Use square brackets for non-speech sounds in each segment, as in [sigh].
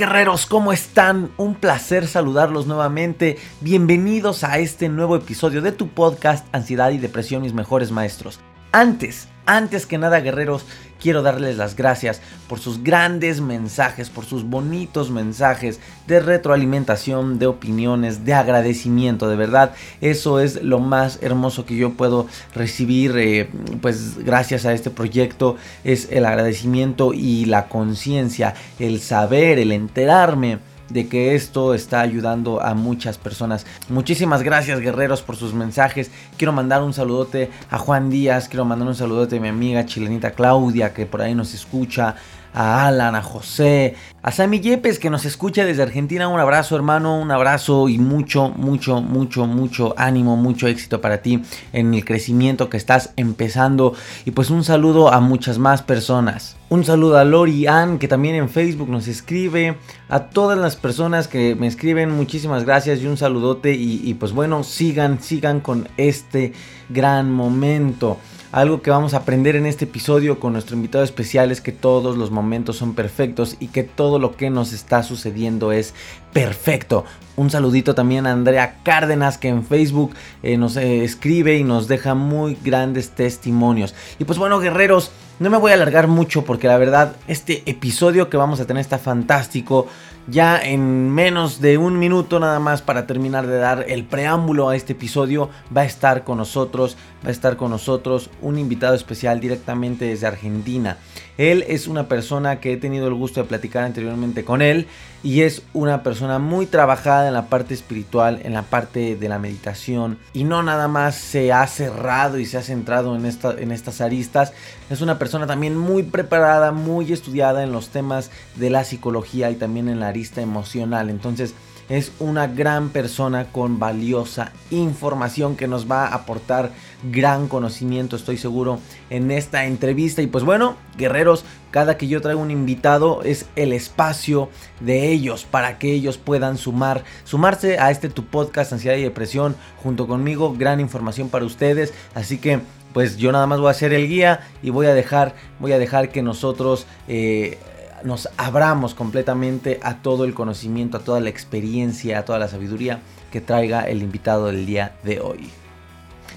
Guerreros, ¿cómo están? Un placer saludarlos nuevamente. Bienvenidos a este nuevo episodio de tu podcast Ansiedad y Depresión, mis mejores maestros. Antes, antes que nada, guerreros, quiero darles las gracias por sus grandes mensajes, por sus bonitos mensajes de retroalimentación, de opiniones, de agradecimiento. De verdad, eso es lo más hermoso que yo puedo recibir, eh, pues gracias a este proyecto, es el agradecimiento y la conciencia, el saber, el enterarme de que esto está ayudando a muchas personas. Muchísimas gracias guerreros por sus mensajes. Quiero mandar un saludote a Juan Díaz, quiero mandar un saludote a mi amiga chilenita Claudia que por ahí nos escucha, a Alan, a José, a Sammy Yepes que nos escucha desde Argentina. Un abrazo hermano, un abrazo y mucho, mucho, mucho, mucho ánimo, mucho éxito para ti en el crecimiento que estás empezando. Y pues un saludo a muchas más personas. Un saludo a Lori Ann que también en Facebook nos escribe. A todas las personas que me escriben, muchísimas gracias y un saludote. Y, y pues bueno, sigan, sigan con este gran momento. Algo que vamos a aprender en este episodio con nuestro invitado especial es que todos los momentos son perfectos y que todo lo que nos está sucediendo es perfecto. Un saludito también a Andrea Cárdenas que en Facebook eh, nos eh, escribe y nos deja muy grandes testimonios. Y pues bueno, guerreros, no me voy a alargar mucho porque la verdad este episodio que vamos a tener está fantástico ya en menos de un minuto nada más para terminar de dar el preámbulo a este episodio va a estar con nosotros, va a estar con nosotros un invitado especial directamente desde Argentina. Él es una persona que he tenido el gusto de platicar anteriormente con él y es una persona muy trabajada en la parte espiritual, en la parte de la meditación y no nada más se ha cerrado y se ha centrado en, esta, en estas aristas. Es una persona también muy preparada, muy estudiada en los temas de la psicología y también en la arista emocional. Entonces, es una gran persona con valiosa información que nos va a aportar gran conocimiento, estoy seguro, en esta entrevista. Y pues bueno, guerreros, cada que yo traigo un invitado es el espacio de ellos para que ellos puedan sumar, sumarse a este tu podcast Ansiedad y Depresión junto conmigo, gran información para ustedes. Así que pues yo nada más voy a ser el guía y voy a dejar, voy a dejar que nosotros eh, nos abramos completamente a todo el conocimiento, a toda la experiencia, a toda la sabiduría que traiga el invitado del día de hoy.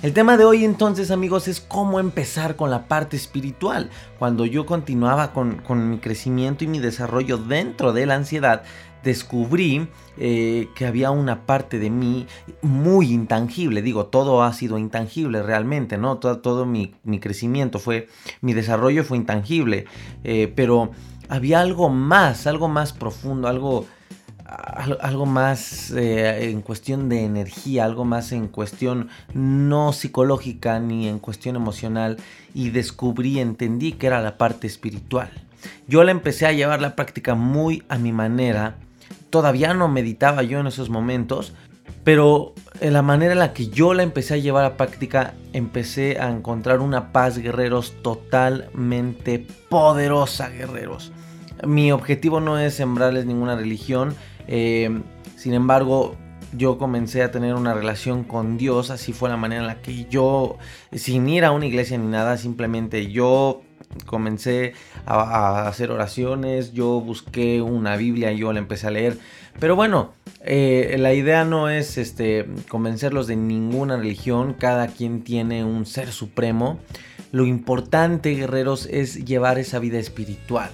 El tema de hoy entonces amigos es cómo empezar con la parte espiritual. Cuando yo continuaba con, mi crecimiento y mi desarrollo dentro de la ansiedad, descubrí eh, que había una parte de mí muy intangible. Digo, todo ha sido intangible realmente, ¿no? Todo, todo mi, crecimiento fue, mi desarrollo fue intangible. Eh, pero había algo más, algo más profundo, algo, algo más eh, en cuestión de energía, algo más en cuestión no psicológica ni en cuestión emocional y descubrí, entendí que era la parte espiritual. Yo la empecé a llevar la práctica muy a mi manera. Todavía no meditaba yo en esos momentos, pero en la manera en la que yo la empecé a llevar a práctica, empecé a encontrar una paz, guerreros, totalmente poderosa, guerreros. Mi objetivo no es sembrarles ninguna religión, eh, sin embargo, yo comencé a tener una relación con Dios, así fue la manera en la que yo, sin ir a una iglesia ni nada, simplemente yo comencé a, hacer oraciones, yo busqué una Biblia, yo la empecé a leer, pero bueno, eh, la idea no es este, convencerlos de ninguna religión, cada quien tiene un ser supremo, lo importante, guerreros, es llevar esa vida espiritual.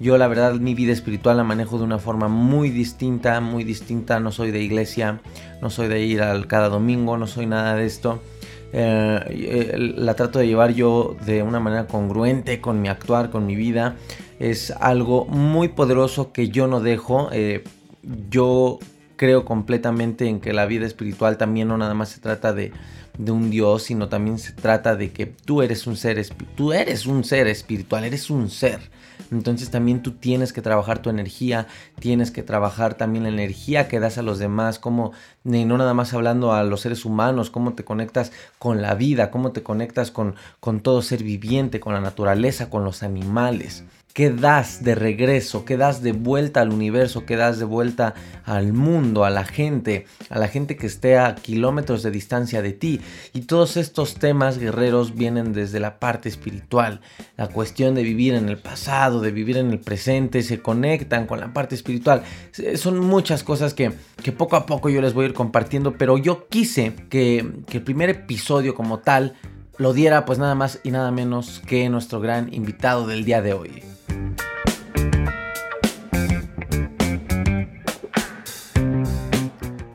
Yo la verdad mi vida espiritual la manejo de una forma muy distinta, muy distinta. No soy de iglesia, no soy de ir al cada domingo, no soy nada de esto. Eh, la trato de llevar yo de una manera congruente con mi actuar, con mi vida. es algo muy poderoso que yo no dejo. Eh, yo creo completamente en que la vida espiritual también no nada más se trata de, de un Dios, sino también se trata de que tú eres un ser, tú eres un ser espiritual, eres un ser. Entonces también tú tienes que trabajar tu energía, tienes que trabajar también la energía que das a los demás, como no nada más hablando a los seres humanos, cómo te conectas con la vida, cómo te conectas con, con todo ser viviente, con la naturaleza, con los animales. ¿Qué das de regreso? ¿Qué das de vuelta al universo? ¿Qué das de vuelta al mundo, a la gente, a la gente que esté a kilómetros de distancia de ti? Y todos estos temas guerreros vienen desde la parte espiritual. La cuestión de vivir en el pasado, de vivir en el presente, se conectan con la parte espiritual. Son muchas cosas que, que poco a poco yo les voy a ir compartiendo, pero yo quise que, que el primer episodio como tal lo diera pues nada más y nada menos que nuestro gran invitado del día de hoy.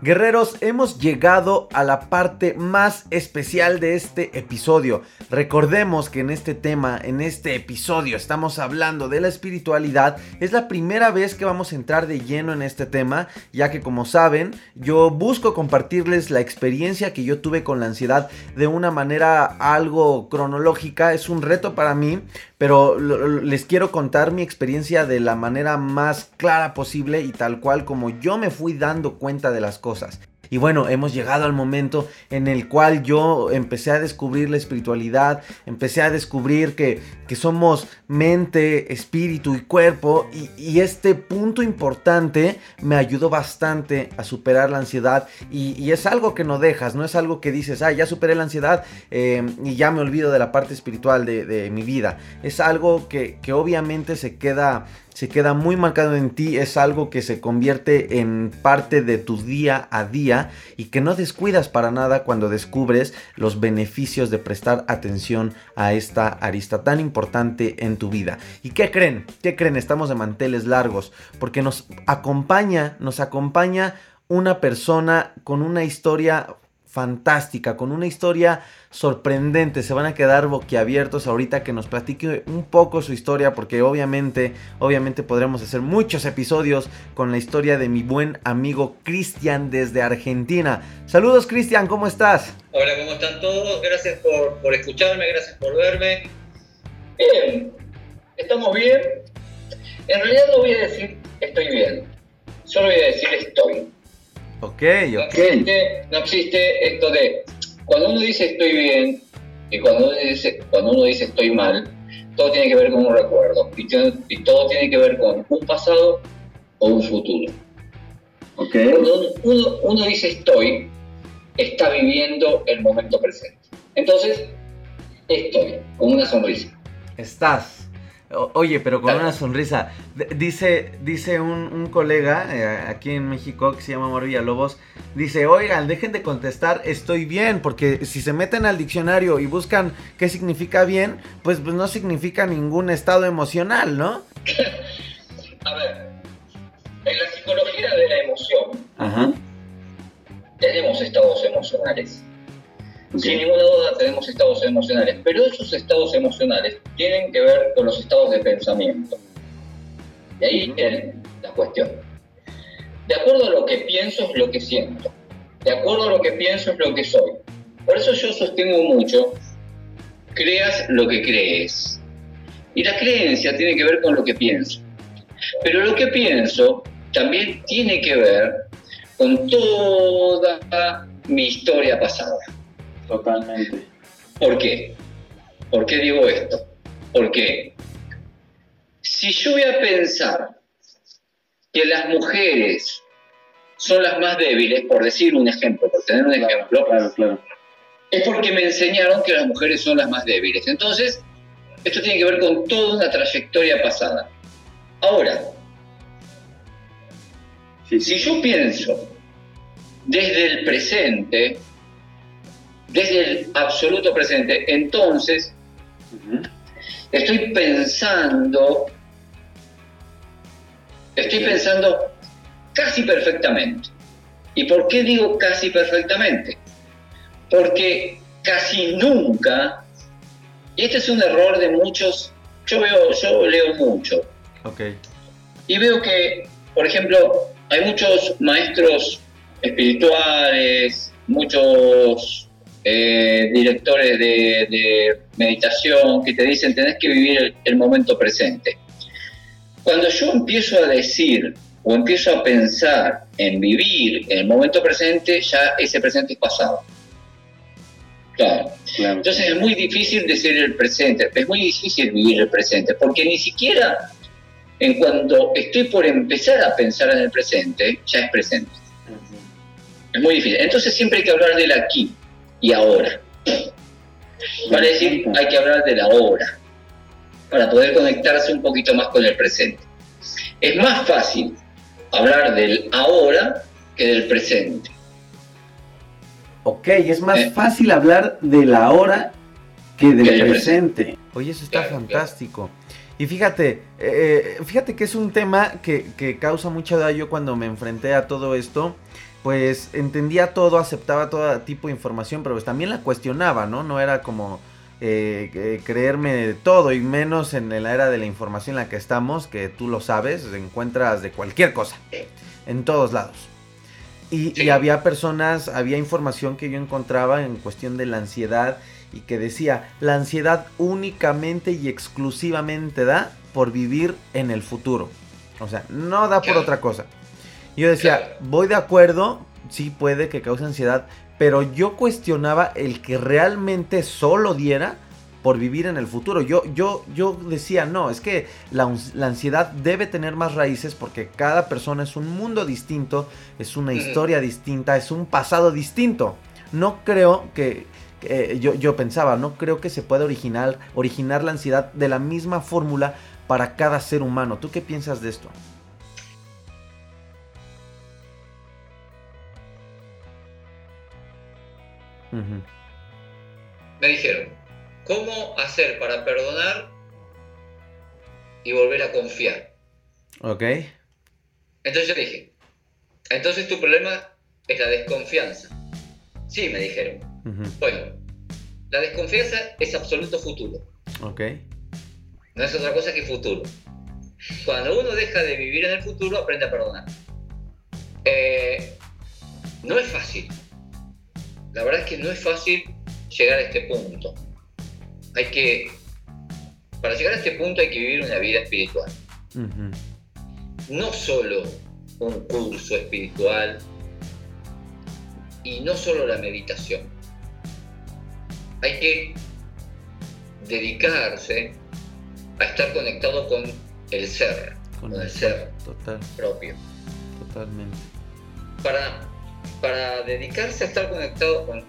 Guerreros, hemos llegado a la parte más especial de este episodio. Recordemos que en este tema, en este episodio, estamos hablando de la espiritualidad. Es la primera vez que vamos a entrar de lleno en este tema, ya que como saben, yo busco compartirles la experiencia que yo tuve con la ansiedad de una manera algo cronológica. Es un reto para mí, pero les quiero contar mi experiencia de la manera más clara posible y tal cual como yo me fui dando cuenta de las cosas. Y bueno, hemos llegado al momento en el cual yo empecé a descubrir la espiritualidad, empecé a descubrir que, que somos mente, espíritu y cuerpo. Y, este punto importante me ayudó bastante a superar la ansiedad. Y, es algo que no dejas, no es algo que dices, ah, ya superé la ansiedad eh, y ya me olvido de la parte espiritual de, de mi vida. Es algo que, que obviamente se queda se queda muy marcado en ti, es algo que se convierte en parte de tu día a día y que no descuidas para nada cuando descubres los beneficios de prestar atención a esta arista tan importante en tu vida. ¿Y qué creen? ¿Qué creen? Estamos de manteles largos porque nos acompaña, nos acompaña una persona con una historia fantástica, con una historia sorprendente. Se van a quedar boquiabiertos ahorita que nos platique un poco su historia, porque obviamente, obviamente podremos hacer muchos episodios con la historia de mi buen amigo Cristian desde Argentina. Saludos Cristian, ¿cómo estás? Hola, ¿cómo están todos? Gracias por, por escucharme, gracias por verme. Bien, estamos bien. En realidad no voy a decir estoy bien, solo voy a decir estoy. Ok, ok. No existe, esto de cuando uno dice estoy bien y cuando uno dice, cuando uno dice estoy mal, todo tiene que ver con un recuerdo y, todo tiene que ver con un pasado o un futuro. Okay. Cuando uno, uno dice estoy, está viviendo el momento presente. Entonces, estoy, con una sonrisa. Estás. Oye, pero con una sonrisa. Dice, dice un, colega eh, aquí en México que se llama Mario Lobos. Dice, oigan, dejen de contestar, estoy bien, porque si se meten al diccionario y buscan qué significa bien, pues, pues no significa ningún estado emocional, ¿no? A ver, en la psicología de la emoción, tenemos estados emocionales. Sin ninguna duda tenemos estados emocionales, pero esos estados emocionales tienen que ver con los estados de pensamiento. De ahí viene la cuestión. De acuerdo a lo que pienso es lo que siento. De acuerdo a lo que pienso es lo que soy. Por eso yo sostengo mucho, creas lo que crees. Y la creencia tiene que ver con lo que pienso. Pero lo que pienso también tiene que ver con toda mi historia pasada. Totalmente. ¿Por qué? ¿Por qué digo esto? Porque si yo voy a pensar que las mujeres son las más débiles, por decir un ejemplo, por tener un ejemplo, es porque me enseñaron que las mujeres son las más débiles. Entonces, esto tiene que ver con toda una trayectoria pasada. Ahora, si yo pienso desde el presente, desde el absoluto presente. Entonces, estoy pensando, estoy pensando casi perfectamente. ¿Y por qué digo casi perfectamente? Porque casi nunca, y este es un error de muchos, yo veo, yo leo mucho, Okay. Y veo que, por ejemplo, hay muchos maestros espirituales, muchos eh, directores de, meditación que te dicen tenés que vivir el, momento presente. Cuando yo empiezo a decir o empiezo a pensar en vivir el momento presente, ya ese presente es pasado. Claro. Entonces es muy difícil decir el presente, es muy difícil vivir el presente, porque ni siquiera en cuanto estoy por empezar a pensar en el presente, ya es presente. Es muy difícil. Entonces siempre hay que hablar del aquí y ahora. Para decir, hay que hablar de la hora, para poder conectarse un poquito más con el presente. Es más fácil hablar del ahora que del presente. Ok, es más eh. fácil hablar de la hora que del presente. Oye, eso está fantástico. Y fíjate, eh, fíjate que es un tema que, que, causa mucho daño cuando me enfrenté a todo esto. Pues entendía todo, aceptaba todo tipo de información, pero pues también la cuestionaba, ¿no? No era como eh, creerme de todo y menos en la era de la información en la que estamos, que tú lo sabes, encuentras de cualquier cosa, en todos lados. Y, había personas, había información que yo encontraba en cuestión de la ansiedad y que decía, la ansiedad únicamente y exclusivamente da por vivir en el futuro. O sea, no da por otra cosa. Yo decía, voy de acuerdo, sí puede que cause ansiedad, pero yo cuestionaba el que realmente solo diera por vivir en el futuro. Yo, yo, yo decía, no, es que la, ansiedad debe tener más raíces porque cada persona es un mundo distinto, es una historia distinta, es un pasado distinto. No creo que, yo, yo, pensaba, no creo que se pueda originar, originar la ansiedad de la misma fórmula para cada ser humano. ¿Tú qué piensas de esto? Me dijeron, ¿Cómo hacer para perdonar y volver a confiar? Ok. Entonces yo dije, entonces tu problema es la desconfianza. Sí, me dijeron. Bueno, la desconfianza es absoluto futuro. Ok. No es otra cosa que futuro. Cuando uno deja de vivir en el futuro, aprende a perdonar. Eh, no es fácil. La verdad es que no es fácil llegar a este punto hay que, para llegar a este punto hay que vivir una vida espiritual. No solo un curso espiritual y no solo la meditación. Hay que dedicarse a estar conectado con el ser, con, el ser propio. Totalmente. Para, para dedicarse a estar conectado con,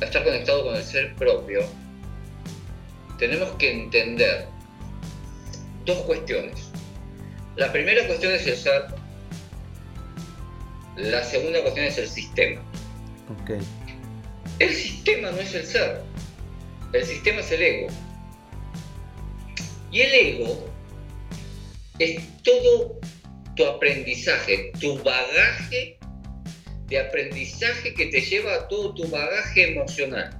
a estar conectado con el ser propio, tenemos que entender dos cuestiones. La primera cuestión es el ser, la segunda cuestión es el sistema. Okay. El sistema no es el ser, el sistema es el ego. Y el ego es todo tu aprendizaje, tu bagaje de aprendizaje que te lleva a todo tu bagaje emocional.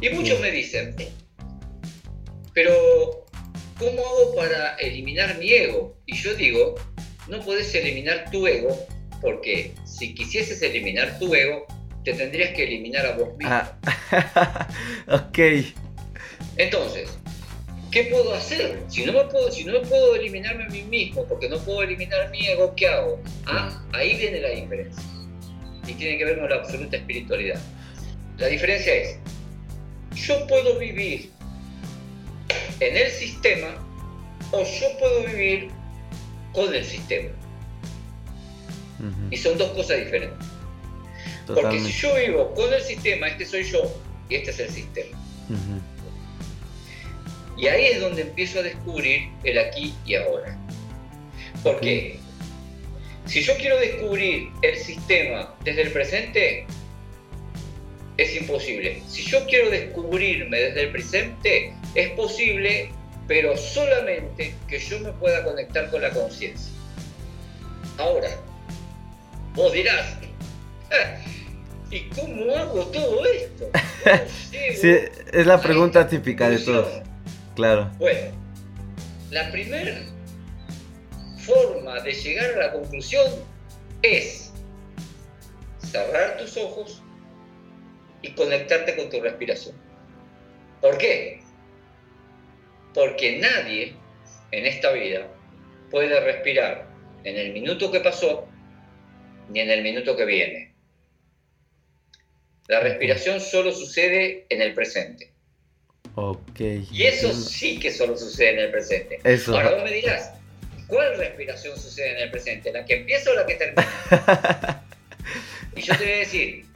Y muchos me dicen, pero, ¿cómo hago para eliminar mi ego? Y yo digo, no puedes eliminar tu ego porque si quisieses eliminar tu ego, te tendrías que eliminar a vos mismo. Ah. [laughs] ok. Entonces, ¿qué puedo hacer? Si no, me puedo, si no puedo eliminarme a mí mismo porque no puedo eliminar mi ego, ¿qué hago? Ah, ahí viene la diferencia. Y tiene que ver con la absoluta espiritualidad. La diferencia es, yo puedo vivir en el sistema o yo puedo vivir con el sistema. Y son dos cosas diferentes. Porque si yo vivo con el sistema, este soy yo y este es el sistema. Y ahí es donde empiezo a descubrir el aquí y ahora. Porque si yo quiero descubrir el sistema desde el presente, es imposible. Si yo quiero descubrirme desde el presente, es posible, pero solamente que yo me pueda conectar con la conciencia. Ahora, vos dirás, [laughs] ¿y cómo hago todo esto? [laughs] sí, es la pregunta típica de todos. Claro. Bueno, la primera forma de llegar a la conclusión es cerrar tus ojos y conectarte con tu respiración. ¿Por qué? Porque nadie en esta vida puede respirar en el minuto que pasó ni en el minuto que viene. La respiración solo sucede en el presente. Ok. Y eso sí que solo sucede en el presente. Eso. Ahora vos me dirás, ¿cuál respiración sucede en el presente? ¿La que empieza o la que termina? [laughs] y yo te voy a decir,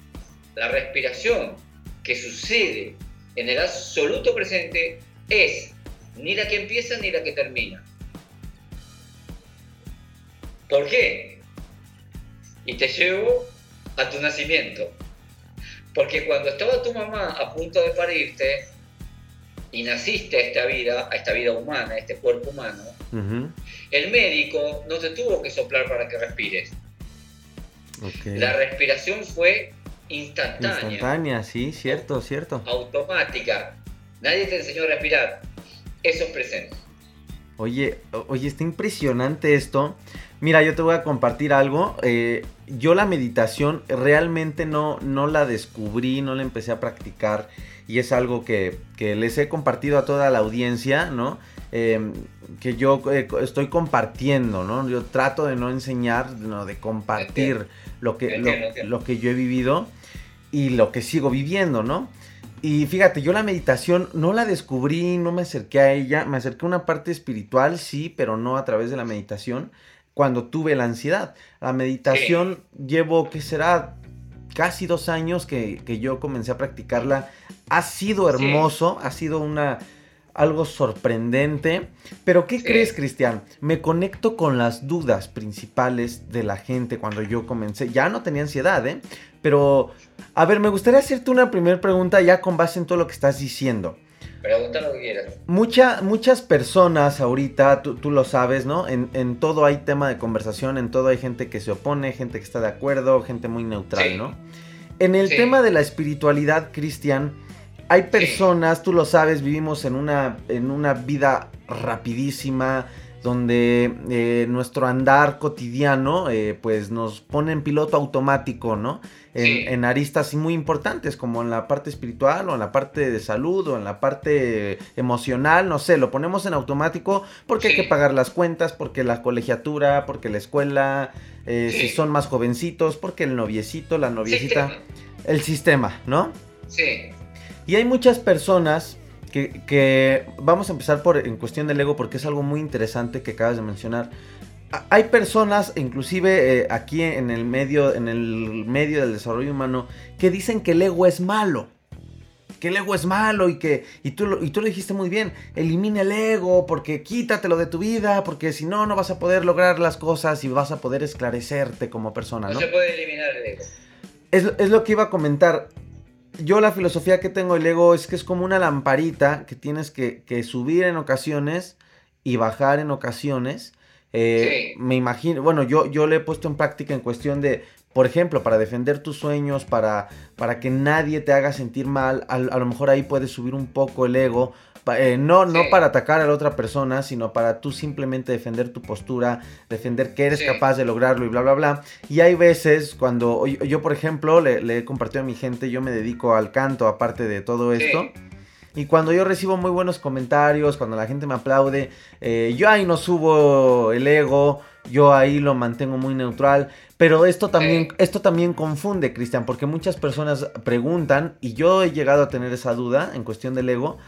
la respiración que sucede en el absoluto presente es ni la que empieza ni la que termina. ¿Por qué? Y te llevo a tu nacimiento. Porque cuando estaba tu mamá a punto de parirte y naciste a esta vida, a esta vida humana, a este cuerpo humano, el médico no te tuvo que soplar para que respires. La respiración fue instantánea. Instantánea, sí, cierto, cierto. Automática. Nadie te enseñó a respirar. Eso es presente. Oye, oye, está impresionante esto. Mira, yo te voy a compartir algo. Eh, yo la meditación realmente no, no la descubrí, no la empecé a practicar y es algo que, les he compartido a toda la audiencia, ¿no? Em, que yo eh, estoy compartiendo, ¿no? Yo trato de no enseñar, no, de compartir lo que, lo que yo he vivido y lo que sigo viviendo, ¿no? Y fíjate, yo la meditación no la descubrí, no me acerqué a ella, me acerqué a una parte espiritual, sí, pero no a través de la meditación, cuando tuve la ansiedad. La meditación llevo, ¿qué será? Casi dos años que, yo comencé a practicarla. Ha sido hermoso, ha sido una, algo sorprendente. Pero ¿qué crees, Cristian? Me conecto con las dudas principales de la gente cuando yo comencé. Ya no tenía ansiedad, ¿eh? Pero, a ver, me gustaría hacerte una primera pregunta ya con base en todo lo que estás diciendo. Pregunta lo que quieras. muchas personas ahorita, tú, lo sabes, ¿no? En, todo hay tema de conversación, en todo hay gente que se opone, gente que está de acuerdo, gente muy neutral, ¿no? En el tema de la espiritualidad, Cristian, hay personas, tú lo sabes, vivimos en una, en una vida rapidísima, donde eh, nuestro andar cotidiano eh, pues nos pone en piloto automático, ¿no? En, aristas muy importantes como en la parte espiritual o en la parte de salud o en la parte emocional, no sé, lo ponemos en automático porque hay que pagar las cuentas, porque la colegiatura, porque la escuela, eh, si son más jovencitos, porque el noviecito, la noviecita, el sistema, ¿no? Sí. Y hay muchas personas que, vamos a empezar por en cuestión del ego porque es algo muy interesante que acabas de mencionar. Hay personas, inclusive eh, aquí en el medio, en el medio del desarrollo humano, que dicen que el ego es malo. Que el ego es malo y que. Y tú, lo, y tú lo dijiste muy bien. Elimina el ego porque quítatelo de tu vida. Porque si no, no vas a poder lograr las cosas y vas a poder esclarecerte como persona. No, no se puede eliminar el ego. Es, es lo que iba a comentar yo la filosofía que tengo el ego es que es como una lamparita que tienes que, subir en ocasiones y bajar en ocasiones. Eh, me imagino, bueno, yo, yo le he puesto en práctica en cuestión de, por ejemplo, para defender tus sueños, para, para que nadie te haga sentir mal, a, a lo mejor ahí puedes subir un poco el ego, eh, no, no para atacar a la otra persona, sino para tú simplemente defender tu postura, defender que eres capaz de lograrlo y bla, bla, bla. Y hay veces cuando yo, por ejemplo, le, he compartido a mi gente, yo me dedico al canto aparte de todo esto. Y cuando yo recibo muy buenos comentarios, cuando la gente me aplaude, eh, yo ahí no subo el ego, yo ahí lo mantengo muy neutral. Pero esto también, esto también confunde, Cristian, porque muchas personas preguntan, y yo he llegado a tener esa duda en cuestión del ego,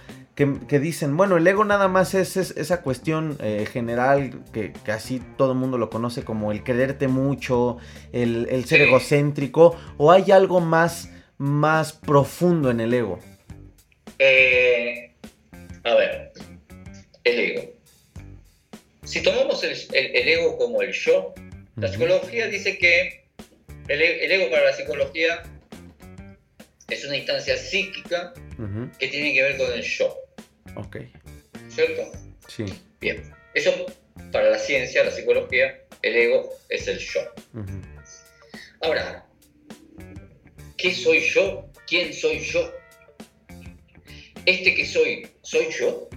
que, dicen, bueno, el ego nada más es, esa cuestión eh, general que, que, así todo el mundo lo conoce como el creerte mucho, el, ser egocéntrico, o hay algo más, más profundo en el ego. Eh, a ver, el ego. Si tomamos el, ego como el yo, la psicología dice que el, el ego para la psicología es una instancia psíquica que tiene que ver con el yo. Ok. ¿Cierto? Sí. Bien. Eso para la ciencia, la psicología, el ego es el yo. Ahora, ¿qué soy yo? ¿Quién soy yo? Este que soy, ¿soy yo?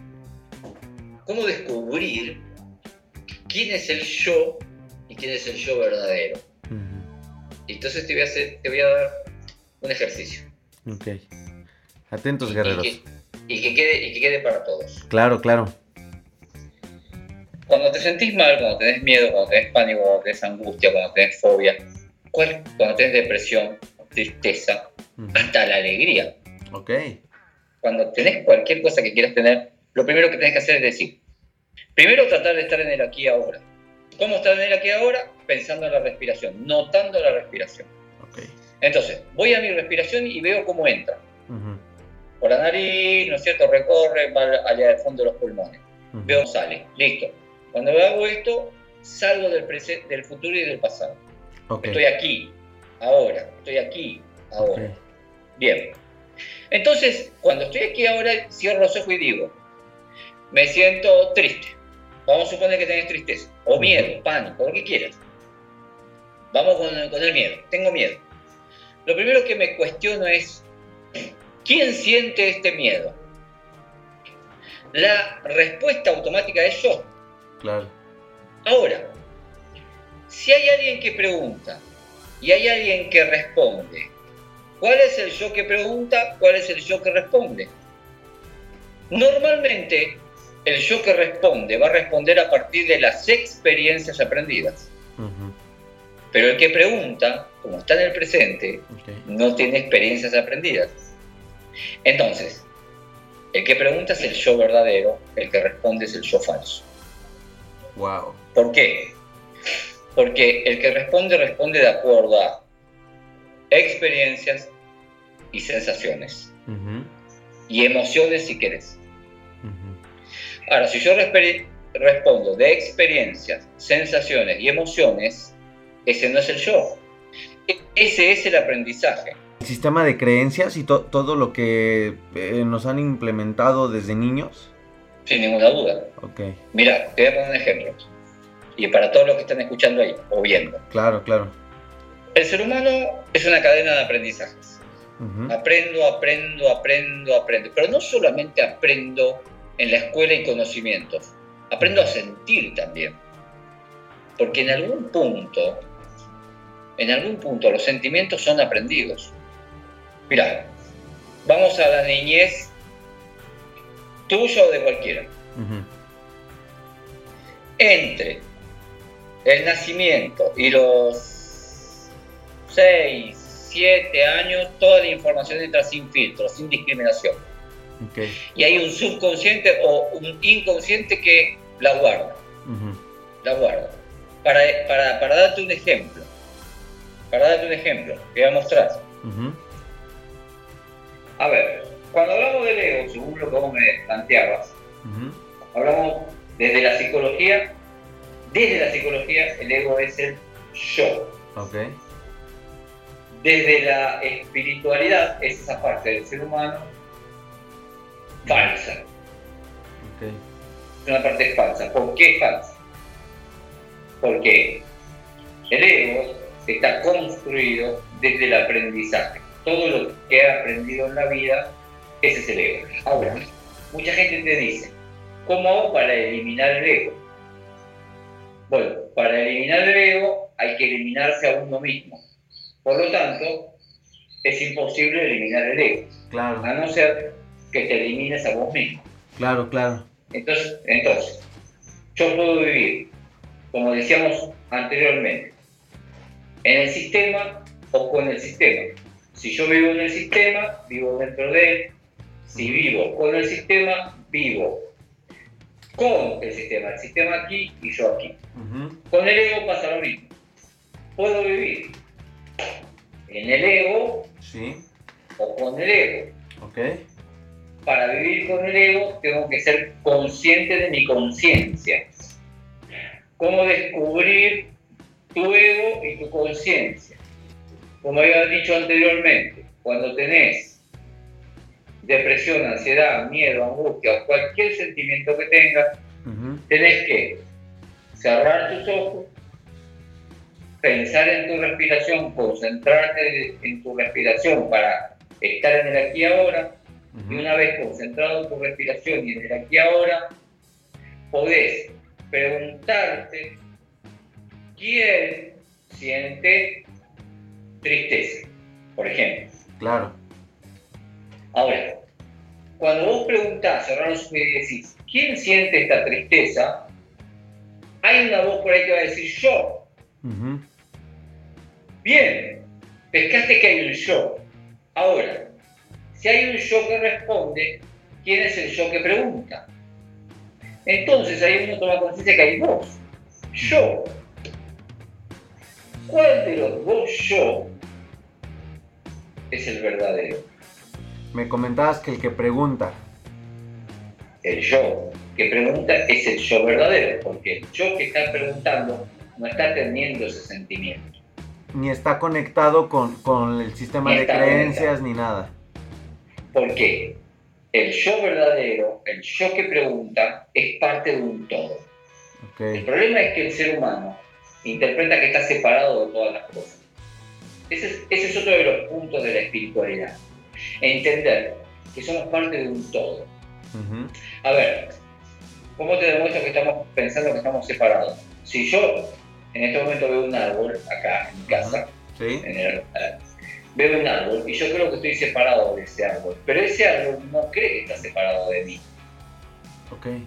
¿Cómo descubrir quién es el yo y quién es el yo verdadero. Entonces te voy, a hacer, te voy a dar un ejercicio. Ok. Atentos, guerreros. Y que, quede, y que quede para todos. Claro, claro. Cuando te sentís mal, cuando tenés miedo, cuando tenés pánico, cuando tenés angustia, cuando tenés fobia, cuando tenés depresión, tristeza, hasta la alegría. Ok. Cuando tenés cualquier cosa que quieras tener, lo primero que tenés que hacer es decir, primero tratar de estar en el aquí y ahora. ¿Cómo estar en el aquí y ahora? Pensando en la respiración, notando la respiración. Okay. Entonces, voy a mi respiración y veo cómo entra. Por la nariz, ¿no es cierto? Recorre, va allá del fondo de los pulmones. Veo, sale, listo. Cuando hago esto, salgo del, del futuro y del pasado. Estoy aquí, ahora, estoy aquí, ahora. Bien. Entonces, cuando estoy aquí ahora, cierro los ojos y digo, me siento triste. Vamos a suponer que tenés tristeza, o miedo, pánico, lo que quieras. Vamos con, el miedo. Tengo miedo. Lo primero que me cuestiono es, ¿quién siente este miedo? La respuesta automática es yo. Claro. Ahora, si hay alguien que pregunta y hay alguien que responde, ¿cuál es el yo que pregunta? ¿Cuál es el yo que responde? Normalmente, el yo que responde va a responder a partir de las experiencias aprendidas. Pero el que pregunta, como está en el presente, no tiene experiencias aprendidas. Entonces, el que pregunta es el yo verdadero, el que responde es el yo falso. Wow. ¿Por qué? Porque el que responde responde de acuerdo a experiencias y sensaciones. Y emociones si quieres. Ahora, si yo respondo de experiencias, sensaciones y emociones, ese no es el yo. E-, ese es el aprendizaje. El sistema de creencias y todo lo que eh, nos han implementado desde niños. Sin ninguna duda. Okay. Mira, te voy a poner un ejemplo. Y para todos los que están escuchando ahí o viendo. Claro, claro. El ser humano es una cadena de aprendizajes. Aprendo, aprendo, aprendo, aprendo. Pero no solamente aprendo en la escuela y conocimientos, aprendo a sentir también. Porque en algún punto, en algún punto los sentimientos son aprendidos. Mira, vamos a la niñez tuya o de cualquiera. Entre el nacimiento y los 6, 7 años, toda la información entra sin filtro, sin discriminación. Y hay un subconsciente o un inconsciente que la guarda. La guarda. Para, para, para, darte un ejemplo, para darte un ejemplo, te voy a mostrar. A ver, cuando hablamos del ego, según lo que vos me planteabas, hablamos desde la psicología desde la psicología, el ego es el yo. Okay. Desde la espiritualidad, es esa parte del ser humano falsa. Okay. Es una parte falsa. ¿Por qué falsa? Porque el ego está construido desde el aprendizaje. Todo lo que ha aprendido en la vida, ese es el ego. Ahora, mucha gente te dice, ¿cómo hago para eliminar el ego? Bueno, para eliminar el ego hay que eliminarse a uno mismo. Por lo tanto, es imposible eliminar el ego. Claro. A no ser que te elimines a vos mismo. Claro, claro. Entonces, entonces, yo puedo vivir, como decíamos anteriormente, en el sistema o con el sistema. Si yo vivo en el sistema, vivo dentro de él. Si vivo con el sistema, vivo con el sistema, el sistema aquí y yo aquí. Con el ego pasa lo mismo. Puedo vivir en el ego o con el ego. Okay. Para vivir con el ego tengo que ser consciente de mi conciencia. ¿Cómo descubrir tu ego y tu conciencia? Como había dicho anteriormente, cuando tenés depresión, ansiedad, miedo, angustia o cualquier sentimiento que tengas, tenés que cerrar tus ojos, pensar en tu respiración, concentrarte en tu respiración para estar en el aquí y ahora, y una vez concentrado en tu respiración y en el aquí y ahora, podés preguntarte quién siente tristeza, por ejemplo. Claro. Ahora, cuando vos preguntás, cerramos y decís, ¿quién siente esta tristeza? Hay una voz por ahí que va a decir yo. Bien, pescaste que hay un yo. Ahora, si hay un yo que responde, ¿quién es el yo que pregunta? Entonces ahí uno toma conciencia que hay dos. Yo. ¿Cuál de los dos yo es el verdadero? Me comentabas que el que pregunta. El yo que pregunta es el yo verdadero, porque el yo que está preguntando no está teniendo ese sentimiento. Ni está conectado con, el sistema de creencias ni nada. ¿Por qué? El yo verdadero, el yo que pregunta, es parte de un todo. El problema es que el ser humano interpreta que está separado de todas las cosas. Ese es, otro de los puntos de la espiritualidad. Entender que somos parte de un todo. A ver, ¿cómo te demuestro que estamos pensando que estamos separados? Si yo en este momento veo un árbol acá en mi casa, eh, veo un árbol y yo creo que estoy separado de ese árbol, pero ese árbol no cree que está separado de mí.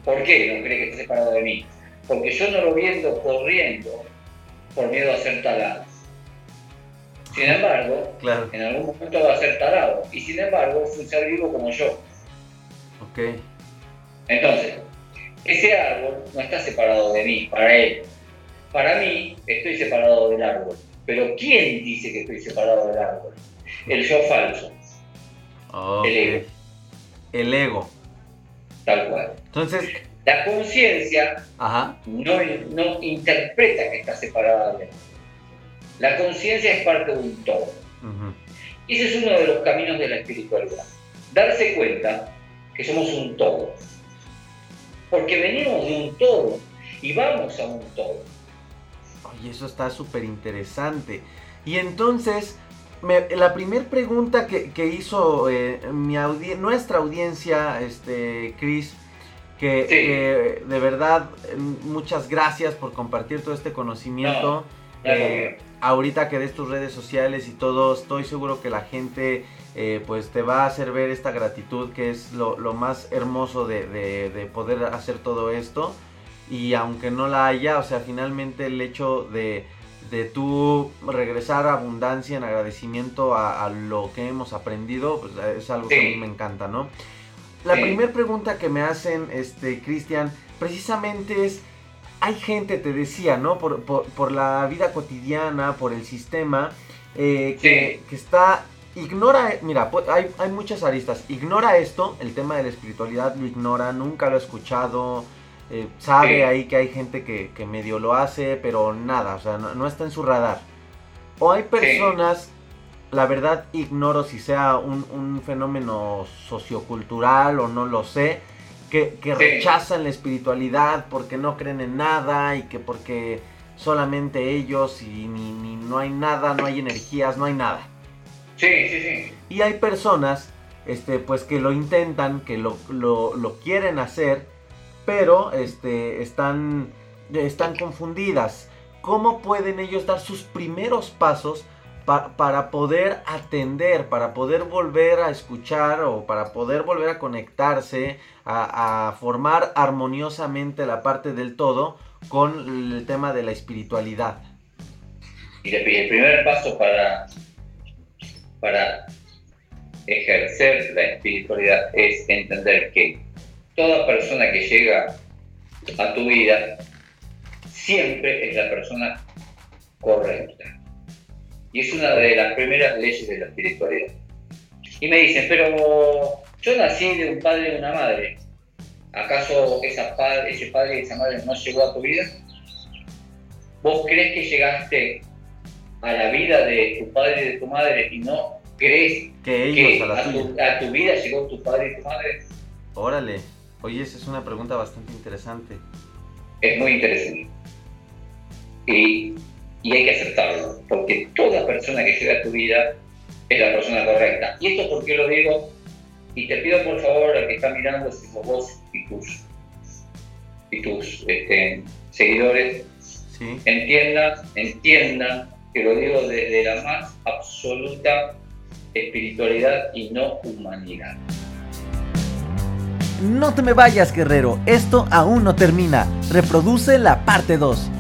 ¿Por qué no cree que está separado de mí? Porque yo no lo viendo corriendo por miedo a ser talado. Sin embargo, en algún momento va a ser talado. Y sin embargo, es un ser vivo como yo. Ok. Entonces, ese árbol no está separado de mí, para él. Para mí, estoy separado del árbol. Pero ¿quién dice que estoy separado del árbol? El yo falso. El ego. El ego. Tal cual. Entonces. La conciencia no, no interpreta que está separada de él. La conciencia es parte de un todo. Y ese es uno de los caminos de la espiritualidad. Darse cuenta que somos un todo. Porque venimos de un todo y vamos a un todo. Oye, eso está súper interesante. Y entonces, la primera pregunta que, hizo eh, mi nuestra audiencia, este, Chris, que, de verdad, muchas gracias por compartir todo este conocimiento. Eh, ahorita que des tus redes sociales y todo, estoy seguro que la gente eh, pues te va a hacer ver esta gratitud que es lo, más hermoso de, poder hacer todo esto. Y aunque no la haya, o sea, finalmente el hecho de, de tú regresar a abundancia en agradecimiento a, lo que hemos aprendido, pues es algo que a mí me encanta, ¿no? La primera pregunta que me hacen, este, Cristian, precisamente es, hay gente, te decía, ¿no? Por, la vida cotidiana, por el sistema, eh, que, está ignora, mira, hay, hay, muchas aristas, ignora esto, el tema de la espiritualidad lo ignora, nunca lo ha escuchado, eh, sabe ahí que hay gente que, medio lo hace, pero nada, o sea, no, está en su radar. O hay personas, la verdad ignoro si sea un, un, fenómeno sociocultural o no lo sé, que, rechazan la espiritualidad porque no creen en nada y que porque solamente ellos y ni, no hay nada, no hay energías, no hay nada. Sí, sí, sí. Y hay personas, este, pues que lo intentan, que lo, quieren hacer, pero este, están, están confundidas. ¿Cómo pueden ellos dar sus primeros pasos para poder atender, para poder volver a escuchar o para poder volver a conectarse, a, formar armoniosamente la parte del todo con el tema de la espiritualidad. Y el primer paso para, para ejercer la espiritualidad es entender que toda persona que llega a tu vida siempre es la persona correcta y es una de las primeras leyes de la espiritualidad. Y me dicen, pero yo nací de un padre y de una madre. ¿Acaso esa padre, ese padre y esa madre no llegó a tu vida? ¿Vos crees que llegaste a la vida de tu padre y de tu madre y no crees que, a, tu, vida llegó tu padre y tu madre? Órale, oye, esa es una pregunta bastante interesante. Es muy interesante. Y y hay que aceptarlo, porque toda persona que llega a tu vida es la persona correcta. Y esto porque lo digo, y te pido por favor al que está mirando, si sos vos y tus, y tus este, seguidores, sí. entiendan, entiendan que lo digo desde la más absoluta espiritualidad y no humanidad. No te me vayas, guerrero, esto aún no termina. Reproduce la parte 2.